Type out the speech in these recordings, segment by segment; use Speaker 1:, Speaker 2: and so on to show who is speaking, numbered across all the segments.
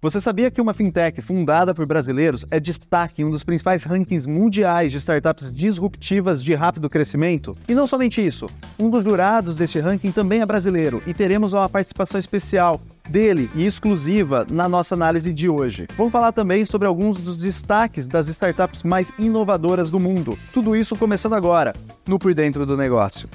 Speaker 1: Você sabia que uma fintech fundada por brasileiros é destaque em um dos principais rankings mundiais de startups disruptivas de rápido crescimento? E não somente isso, um dos jurados deste ranking também é brasileiro e teremos uma participação especial dele e exclusiva na nossa análise de hoje. Vamos falar também sobre alguns dos destaques das startups mais inovadoras do mundo. Tudo isso começando agora no Por Dentro do Negócio.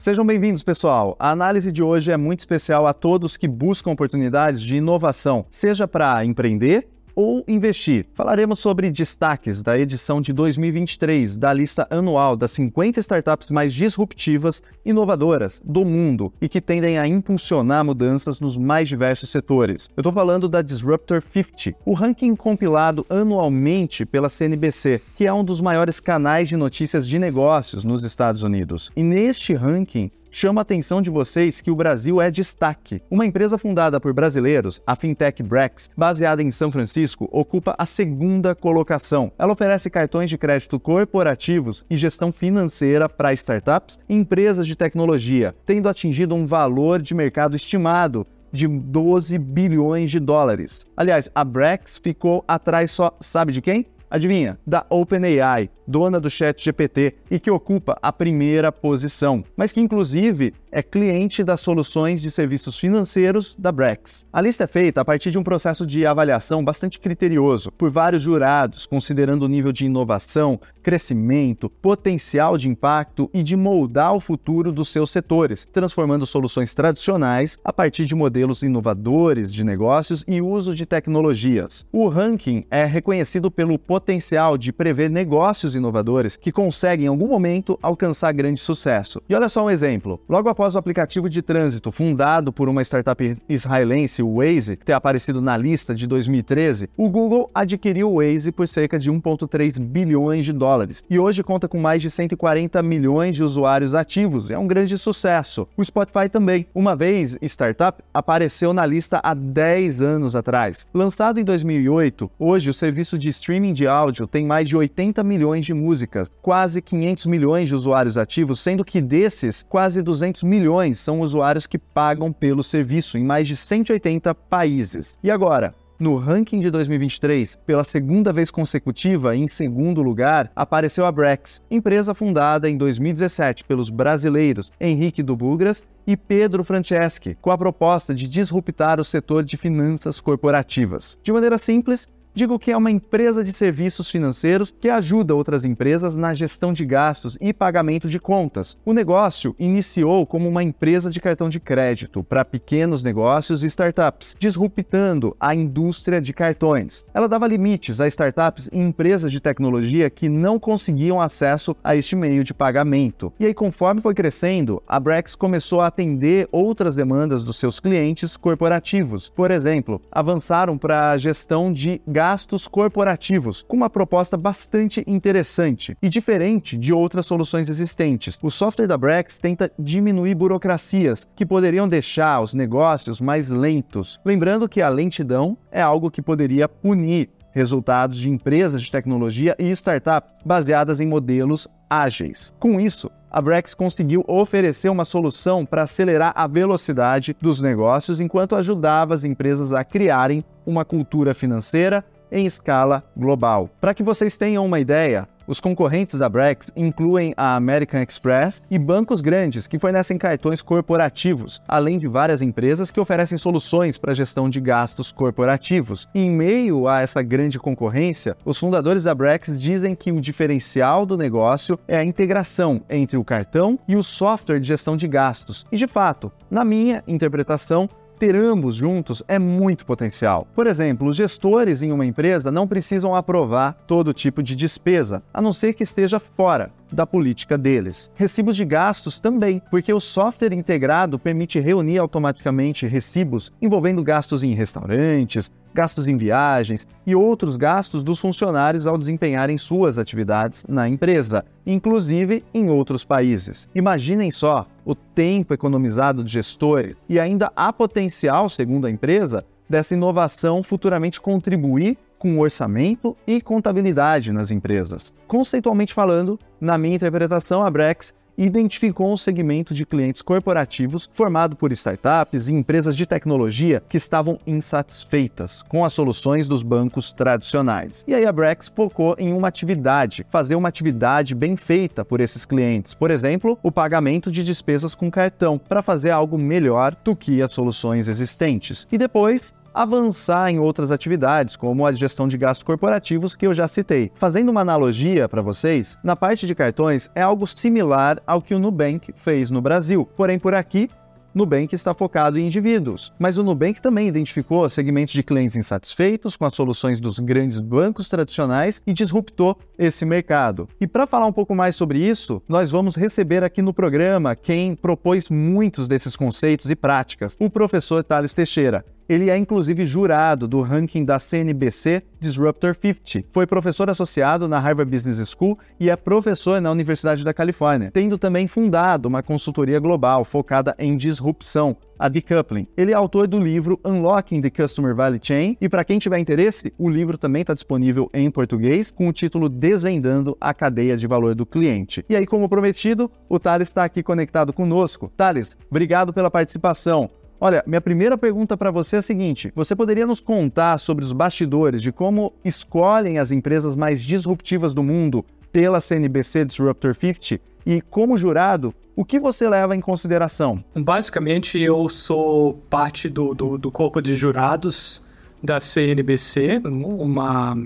Speaker 1: Sejam bem-vindos, pessoal. A análise de hoje é muito especial a todos que buscam oportunidades de inovação, seja para empreender ou investir. Falaremos sobre destaques da edição de 2023 da lista anual das 50 startups mais disruptivas inovadoras do mundo e que tendem a impulsionar mudanças nos mais diversos setores. Eu estou falando da Disruptor 50, o ranking compilado anualmente pela CNBC, que é um dos maiores canais de notícias de negócios nos Estados Unidos. E neste ranking, chama a atenção de vocês que o Brasil é destaque. Uma empresa fundada por brasileiros, a Fintech Brex, baseada em São Francisco, ocupa a segunda colocação. Ela oferece cartões de crédito corporativos e gestão financeira para startups e empresas de tecnologia, tendo atingido um valor de mercado estimado de 12 bilhões de dólares. Aliás, a Brex ficou atrás só, sabe de quem? Adivinha? Da OpenAI, dona do Chat GPT e que ocupa a primeira posição, mas que inclusive é cliente das soluções de serviços financeiros da Brex. A lista é feita a partir de um processo de avaliação bastante criterioso por vários jurados, considerando o nível de inovação, crescimento, potencial de impacto e de moldar o futuro dos seus setores, transformando soluções tradicionais a partir de modelos inovadores de negócios e uso de tecnologias. O ranking é reconhecido pelo potencial de prever negócios inovadores que conseguem em algum momento alcançar grande sucesso. E olha só um exemplo. Logo após o aplicativo de trânsito fundado por uma startup israelense, o Waze, ter aparecido na lista de 2013, o Google adquiriu o Waze por cerca de 1,3 bilhões de dólares e hoje conta com mais de 140 milhões de usuários ativos. É um grande sucesso. O Spotify também. Uma vez startup, apareceu na lista há 10 anos atrás. Lançado em 2008, hoje o serviço de streaming de áudio tem mais de 80 milhões de de músicas, quase 500 milhões de usuários ativos, sendo que desses, quase 200 milhões são usuários que pagam pelo serviço em mais de 180 países. E agora, no ranking de 2023, pela segunda vez consecutiva, em segundo lugar, apareceu a Brex, empresa fundada em 2017 pelos brasileiros Henrique Dubugras e Pedro Franceschi, com a proposta de disruptar o setor de finanças corporativas. De maneira simples, Digo que é uma empresa de serviços financeiros que ajuda outras empresas na gestão de gastos e pagamento de contas. O negócio iniciou como uma empresa de cartão de crédito para pequenos negócios e startups, disruptando a indústria de cartões. Ela dava limites a startups e empresas de tecnologia que não conseguiam acesso a este meio de pagamento. E aí, conforme foi crescendo, a Brex começou a atender outras demandas dos seus clientes corporativos. Por exemplo, avançaram para a gestão de gastos gastos corporativos, com uma proposta bastante interessante e diferente de outras soluções existentes. O software da Brex tenta diminuir burocracias que poderiam deixar os negócios mais lentos. Lembrando que a lentidão é algo que poderia punir resultados de empresas de tecnologia e startups baseadas em modelos ágeis. Com isso, a Brex conseguiu oferecer uma solução para acelerar a velocidade dos negócios enquanto ajudava as empresas a criarem uma cultura financeira em escala global. Para que vocês tenham uma ideia, os concorrentes da Brex incluem a American Express e bancos grandes que fornecem cartões corporativos, além de várias empresas que oferecem soluções para a gestão de gastos corporativos. Em meio a essa grande concorrência, os fundadores da Brex dizem que o diferencial do negócio é a integração entre o cartão e o software de gestão de gastos. E de fato, na minha interpretação, ter ambos juntos é muito potencial. Por exemplo, os gestores em uma empresa não precisam aprovar todo tipo de despesa, a não ser que esteja fora da política deles. Recibos de gastos também, porque o software integrado permite reunir automaticamente recibos envolvendo gastos em restaurantes, gastos em viagens e outros gastos dos funcionários ao desempenharem suas atividades na empresa, inclusive em outros países. Imaginem só o tempo economizado de gestores e ainda há potencial, segundo a empresa, dessa inovação futuramente contribuir com orçamento e contabilidade nas empresas. Conceitualmente falando, na minha interpretação, a Brex identificou um segmento de clientes corporativos formado por startups e empresas de tecnologia que estavam insatisfeitas com as soluções dos bancos tradicionais. E aí a Brex focou em uma atividade, fazer uma atividade bem feita por esses clientes. Por exemplo, o pagamento de despesas com cartão, para fazer algo melhor do que as soluções existentes. E depois, avançar em outras atividades, como a gestão de gastos corporativos que eu já citei. Fazendo uma analogia para vocês, na parte de cartões é algo similar ao que o Nubank fez no Brasil. Porém, por aqui Nubank está focado em indivíduos, mas o Nubank também identificou segmentos de clientes insatisfeitos com as soluções dos grandes bancos tradicionais e disruptou esse mercado. E para falar um pouco mais sobre isso, nós vamos receber aqui no programa quem propôs muitos desses conceitos e práticas, o professor Thales Teixeira. Ele é inclusive jurado do ranking da CNBC Disruptor 50. Foi professor associado na Harvard Business School e é professor na Universidade da Califórnia, tendo também fundado uma consultoria global focada em disrupção, a Decoupling. Ele é autor do livro Unlocking the Customer Value Chain e para quem tiver interesse, o livro também está disponível em português com o título Desvendando a cadeia de valor do cliente. E aí, como prometido, o Thales está aqui conectado conosco. Thales, obrigado pela participação. Olha, minha primeira pergunta para você é a seguinte: você poderia nos contar sobre os bastidores de como escolhem as empresas mais disruptivas do mundo pela CNBC Disruptor 50 e, como jurado, o que você leva em consideração?
Speaker 2: Basicamente, eu sou parte do, do, do corpo de jurados da CNBC, uma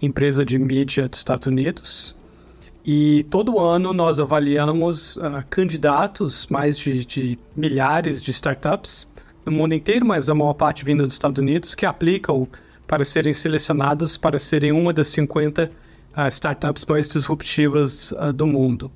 Speaker 2: empresa de mídia dos Estados Unidos. E todo ano nós avaliamos uh, candidatos, mais de, de milhares de startups, no mundo inteiro, mas a maior parte vindo dos Estados Unidos, que aplicam para serem selecionadas para serem uma das 50 uh, startups mais disruptivas uh, do mundo.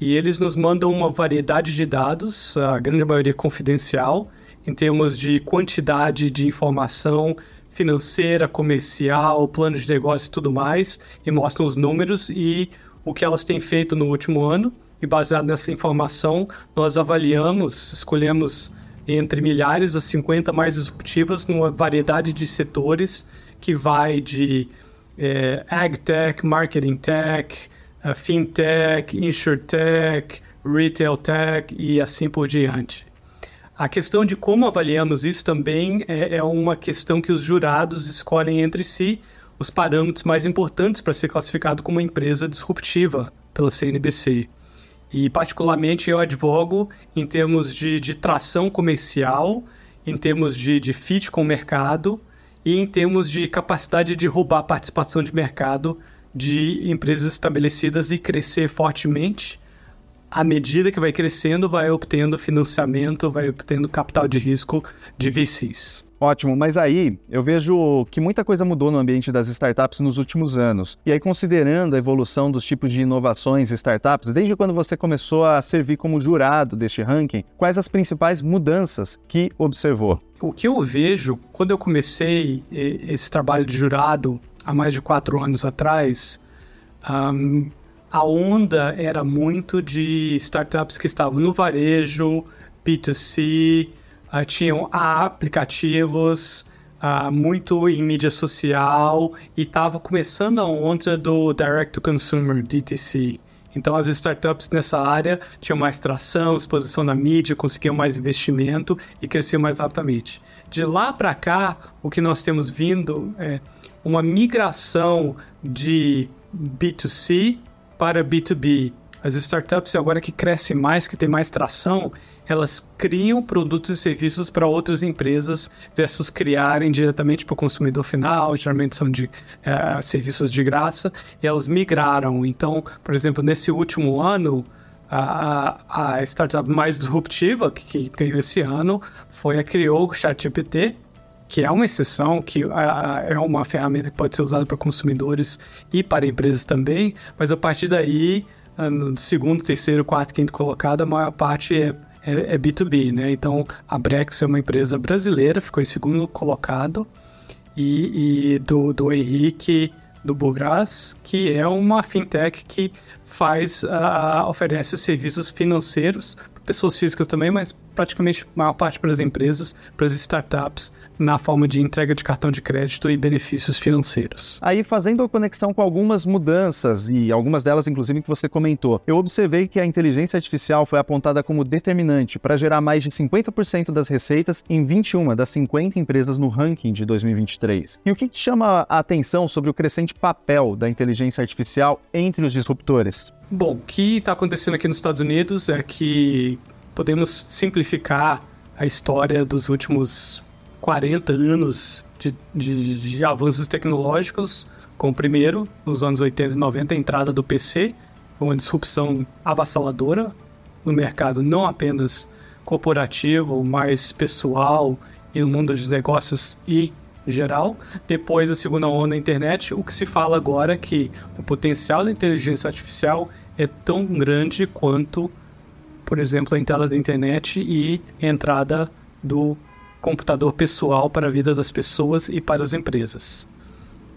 Speaker 2: E eles nos mandam uma variedade de dados, a grande maioria confidencial, em termos de quantidade de informação financeira, comercial, plano de negócio e tudo mais, e mostram os números e o que elas têm feito no último ano. E baseado nessa informação, nós avaliamos, escolhemos entre milhares a 50 mais disruptivas numa variedade de setores que vai de é, AgTech, Marketing Tech, uh, FinTech, InsurTech, Retail Tech e assim por diante. A questão de como avaliamos isso também é, é uma questão que os jurados escolhem entre si os parâmetros mais importantes para ser classificado como uma empresa disruptiva pela CNBC. E, particularmente, eu advogo em termos de, de tração comercial, em termos de, de fit com o mercado e em termos de capacidade de roubar participação de mercado de empresas estabelecidas e crescer fortemente. À medida que vai crescendo, vai obtendo financiamento, vai obtendo capital de risco de VCs.
Speaker 1: Ótimo, mas aí eu vejo que muita coisa mudou no ambiente das startups nos últimos anos. E aí, considerando a evolução dos tipos de inovações e startups, desde quando você começou a servir como jurado deste ranking, quais as principais mudanças que observou?
Speaker 2: O que eu vejo quando eu comecei esse trabalho de jurado há mais de quatro anos atrás, um, a onda era muito de startups que estavam no varejo, B2C, uh, tinham aplicativos uh, muito em mídia social e estava começando a onda do Direct to Consumer, DTC. Então as startups nessa área tinham mais tração, exposição na mídia, conseguiam mais investimento e cresciam mais rapidamente. De lá para cá, o que nós temos vindo é uma migração de B2C para B2B. As startups agora que crescem mais, que têm mais tração, elas criam produtos e serviços para outras empresas versus criarem diretamente para o consumidor final, geralmente são de é, serviços de graça, e elas migraram. Então, por exemplo, nesse último ano, a, a startup mais disruptiva que, que ganhou esse ano foi a criou o ChatGPT, que é uma exceção, que é uma ferramenta que pode ser usada para consumidores e para empresas também, mas a partir daí, no segundo, terceiro, quarto, quinto colocado, a maior parte é é, é B2B, né? Então a Brex é uma empresa brasileira, ficou em segundo colocado, e, e do, do Henrique do Bugras, que é uma fintech que faz, uh, oferece serviços financeiros pessoas físicas também, mas praticamente a maior parte para as empresas, para as startups, na forma de entrega de cartão de crédito e benefícios financeiros.
Speaker 1: Aí, fazendo a conexão com algumas mudanças, e algumas delas, inclusive, que você comentou, eu observei que a inteligência artificial foi apontada como determinante para gerar mais de 50% das receitas em 21 das 50 empresas no ranking de 2023. E o que te chama a atenção sobre o crescente papel da inteligência artificial entre os disruptores?
Speaker 2: Bom, o que está acontecendo aqui nos Estados Unidos é que podemos simplificar a história dos últimos 40 anos de, de, de avanços tecnológicos, com o primeiro, nos anos 80 e 90, a entrada do PC, uma disrupção avassaladora no mercado, não apenas corporativo, mas pessoal e no mundo dos negócios e geral. Depois da segunda onda da internet, o que se fala agora é que o potencial da inteligência artificial é tão grande quanto, por exemplo, a entrada da internet e a entrada do computador pessoal para a vida das pessoas e para as empresas.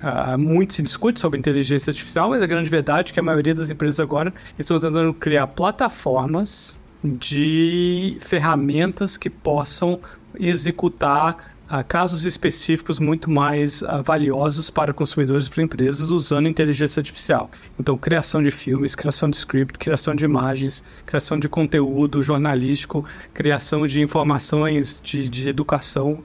Speaker 2: Uh, muito se discute sobre inteligência artificial, mas a grande verdade é que a maioria das empresas agora estão tentando criar plataformas de ferramentas que possam executar uh, casos específicos muito mais uh, valiosos para consumidores e para empresas usando inteligência artificial. Então, criação de filmes, criação de script, criação de imagens, criação de conteúdo jornalístico, criação de informações de, de educação,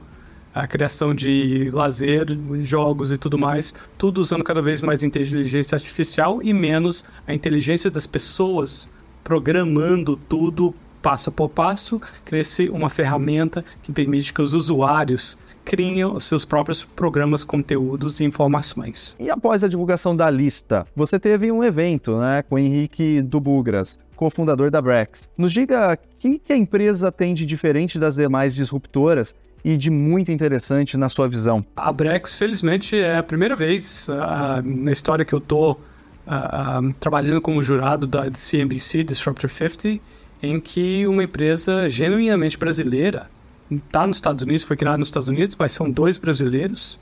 Speaker 2: a criação de lazer, jogos e tudo mais, tudo usando cada vez mais inteligência artificial e menos a inteligência das pessoas programando tudo passo por passo, cresce uma ferramenta que permite que os usuários criem os seus próprios programas, conteúdos e informações.
Speaker 1: E após a divulgação da lista, você teve um evento né, com o Henrique Dubugras, cofundador da Brex. Nos diga o que a empresa tem de diferente das demais disruptoras e de muito interessante na sua visão.
Speaker 2: A Brex, felizmente, é a primeira vez uh, na história que eu estou uh, uh, trabalhando como jurado da CNBC Disruptor 50 em que uma empresa genuinamente brasileira está nos Estados Unidos, foi criada nos Estados Unidos, mas são dois brasileiros.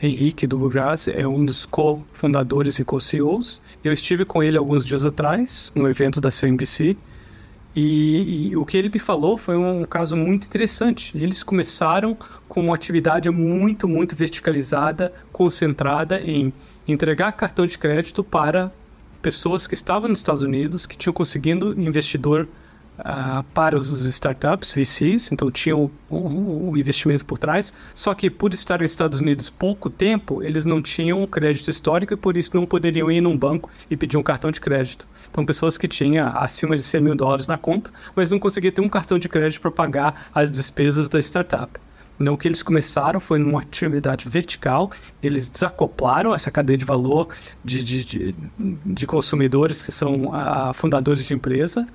Speaker 2: Henrique do Bugras é um dos co-fundadores e co-CEOs. Eu estive com ele alguns dias atrás, no evento da CNBC, e, e, o que ele me falou foi um caso muito interessante. Eles começaram com uma atividade muito, muito verticalizada, concentrada em entregar cartão de crédito para pessoas que estavam nos Estados Unidos, que tinham conseguido investidor uh, para os startups, VCs, então tinha um, um, um, investimento por trás, só que por estar nos Estados Unidos pouco tempo, eles não tinham crédito histórico e por isso não poderiam ir num banco e pedir um cartão de crédito. Então, pessoas que tinham acima de 100 mil dólares na conta, mas não conseguiam ter um cartão de crédito para pagar as despesas da startup. Então, o que eles começaram foi numa atividade vertical, eles desacoplaram essa cadeia de valor de, de, de, de consumidores que são uh, fundadores de empresa,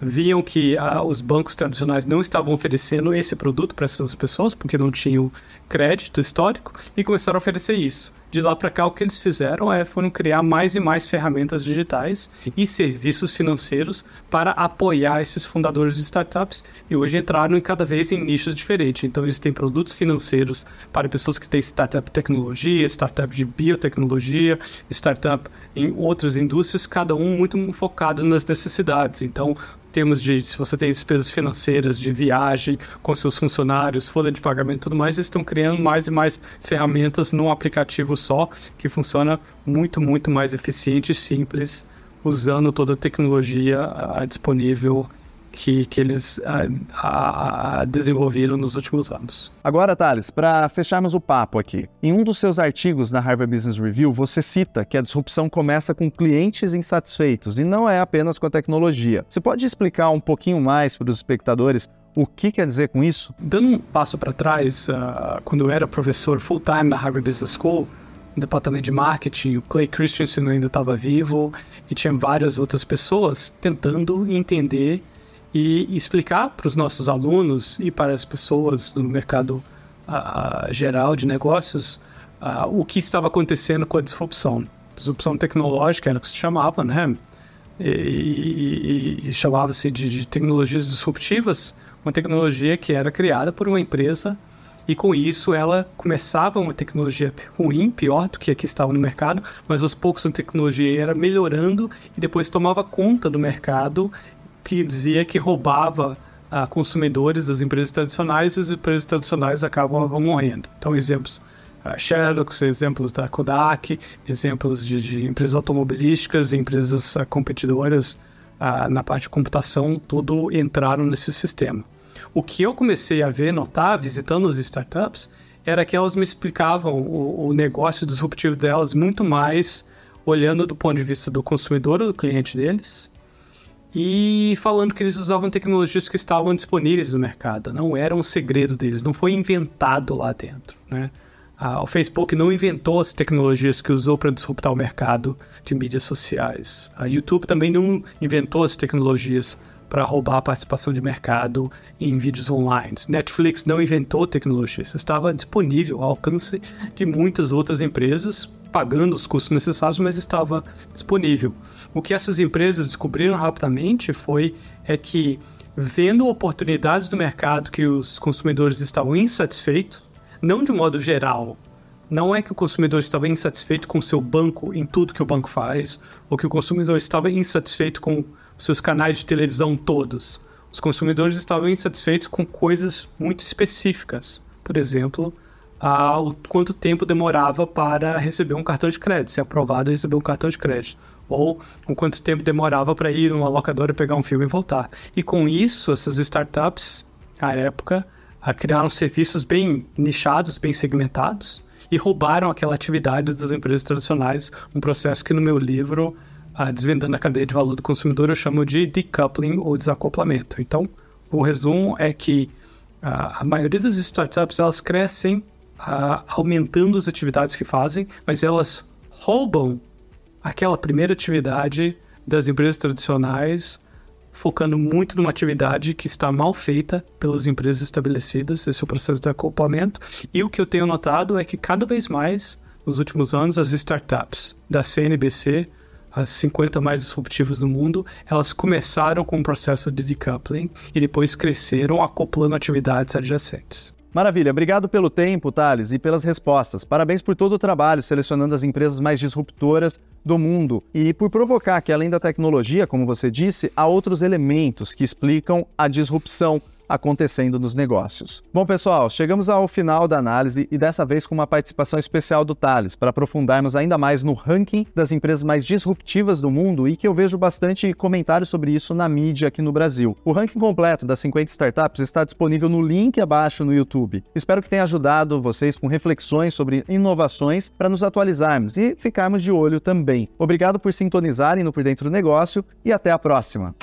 Speaker 2: viam que ah, os bancos tradicionais não estavam oferecendo esse produto para essas pessoas, porque não tinham crédito histórico, e começaram a oferecer isso. De lá para cá, o que eles fizeram é foram criar mais e mais ferramentas digitais e serviços financeiros para apoiar esses fundadores de startups e hoje entraram em cada vez em nichos diferentes. Então, eles têm produtos financeiros para pessoas que têm startup tecnologia, startup de biotecnologia, startup em outras indústrias, cada um muito focado nas necessidades. Então, termos de se você tem despesas financeiras de viagem com seus funcionários, folha de pagamento e tudo mais, eles estão criando mais e mais ferramentas num aplicativo só que funciona muito, muito mais eficiente e simples, usando toda a tecnologia uh, disponível que, que eles a, a, desenvolveram nos últimos anos.
Speaker 1: Agora, Thales, para fecharmos o papo aqui, em um dos seus artigos na Harvard Business Review, você cita que a disrupção começa com clientes insatisfeitos e não é apenas com a tecnologia. Você pode explicar um pouquinho mais para os espectadores o que quer dizer com isso?
Speaker 2: Dando um passo para trás, uh, quando eu era professor full-time na Harvard Business School, no departamento de marketing, o Clay Christensen ainda estava vivo e tinha várias outras pessoas tentando entender e explicar para os nossos alunos e para as pessoas do mercado uh, geral de negócios uh, o que estava acontecendo com a disrupção. Disrupção tecnológica era o que se chamava, né? E, e, e chamava-se de, de tecnologias disruptivas, uma tecnologia que era criada por uma empresa e com isso ela começava uma tecnologia ruim, pior do que a que estava no mercado, mas aos poucos a tecnologia era melhorando e depois tomava conta do mercado que dizia que roubava a consumidores das empresas tradicionais e as empresas tradicionais acabam morrendo. Então, exemplos a Xerox, exemplos da Kodak, exemplos de, de empresas automobilísticas, empresas uh, competidoras na parte de computação, tudo entraram nesse sistema. O que eu comecei a ver, notar, visitando as startups, era que elas me explicavam o, o negócio disruptivo delas muito mais olhando do ponto de vista do consumidor, do cliente deles, e falando que eles usavam tecnologias que estavam disponíveis no mercado, não era um segredo deles, não foi inventado lá dentro, né? Ah, o Facebook não inventou as tecnologias que usou para disruptar o mercado de mídias sociais. A YouTube também não inventou as tecnologias para roubar a participação de mercado em vídeos online. Netflix não inventou tecnologia, isso estava disponível ao alcance de muitas outras empresas, pagando os custos necessários, mas estava disponível. O que essas empresas descobriram rapidamente foi é que vendo oportunidades no mercado que os consumidores estavam insatisfeitos, não de modo geral, não é que o consumidor estava insatisfeito com seu banco em tudo que o banco faz, ou que o consumidor estava insatisfeito com seus canais de televisão todos. Os consumidores estavam insatisfeitos com coisas muito específicas. Por exemplo, a, o quanto tempo demorava para receber um cartão de crédito, ser aprovado e receber um cartão de crédito. Ou o quanto tempo demorava para ir numa locadora pegar um filme e voltar. E com isso, essas startups, à época, criaram serviços bem nichados, bem segmentados, e roubaram aquela atividade das empresas tradicionais, um processo que no meu livro a Desvendando a Cadeia de Valor do Consumidor, eu chamo de decoupling ou desacoplamento. Então, o resumo é que a, a maioria das startups elas crescem a, aumentando as atividades que fazem, mas elas roubam aquela primeira atividade das empresas tradicionais, focando muito numa atividade que está mal feita pelas empresas estabelecidas, esse é o processo de acoplamento. E o que eu tenho notado é que cada vez mais, nos últimos anos, as startups da CNBC as 50 mais disruptivas do mundo, elas começaram com um processo de decoupling e depois cresceram acoplando atividades adjacentes.
Speaker 1: Maravilha, obrigado pelo tempo, Thales, e pelas respostas. Parabéns por todo o trabalho selecionando as empresas mais disruptoras do mundo e por provocar que, além da tecnologia, como você disse, há outros elementos que explicam a disrupção acontecendo nos negócios. Bom, pessoal, chegamos ao final da análise e dessa vez com uma participação especial do Thales, para aprofundarmos ainda mais no ranking das empresas mais disruptivas do mundo e que eu vejo bastante comentários sobre isso na mídia aqui no Brasil. O ranking completo das 50 startups está disponível no link abaixo no YouTube. Espero que tenha ajudado vocês com reflexões sobre inovações para nos atualizarmos e ficarmos de olho também. Obrigado por sintonizarem no Por Dentro do Negócio e até a próxima.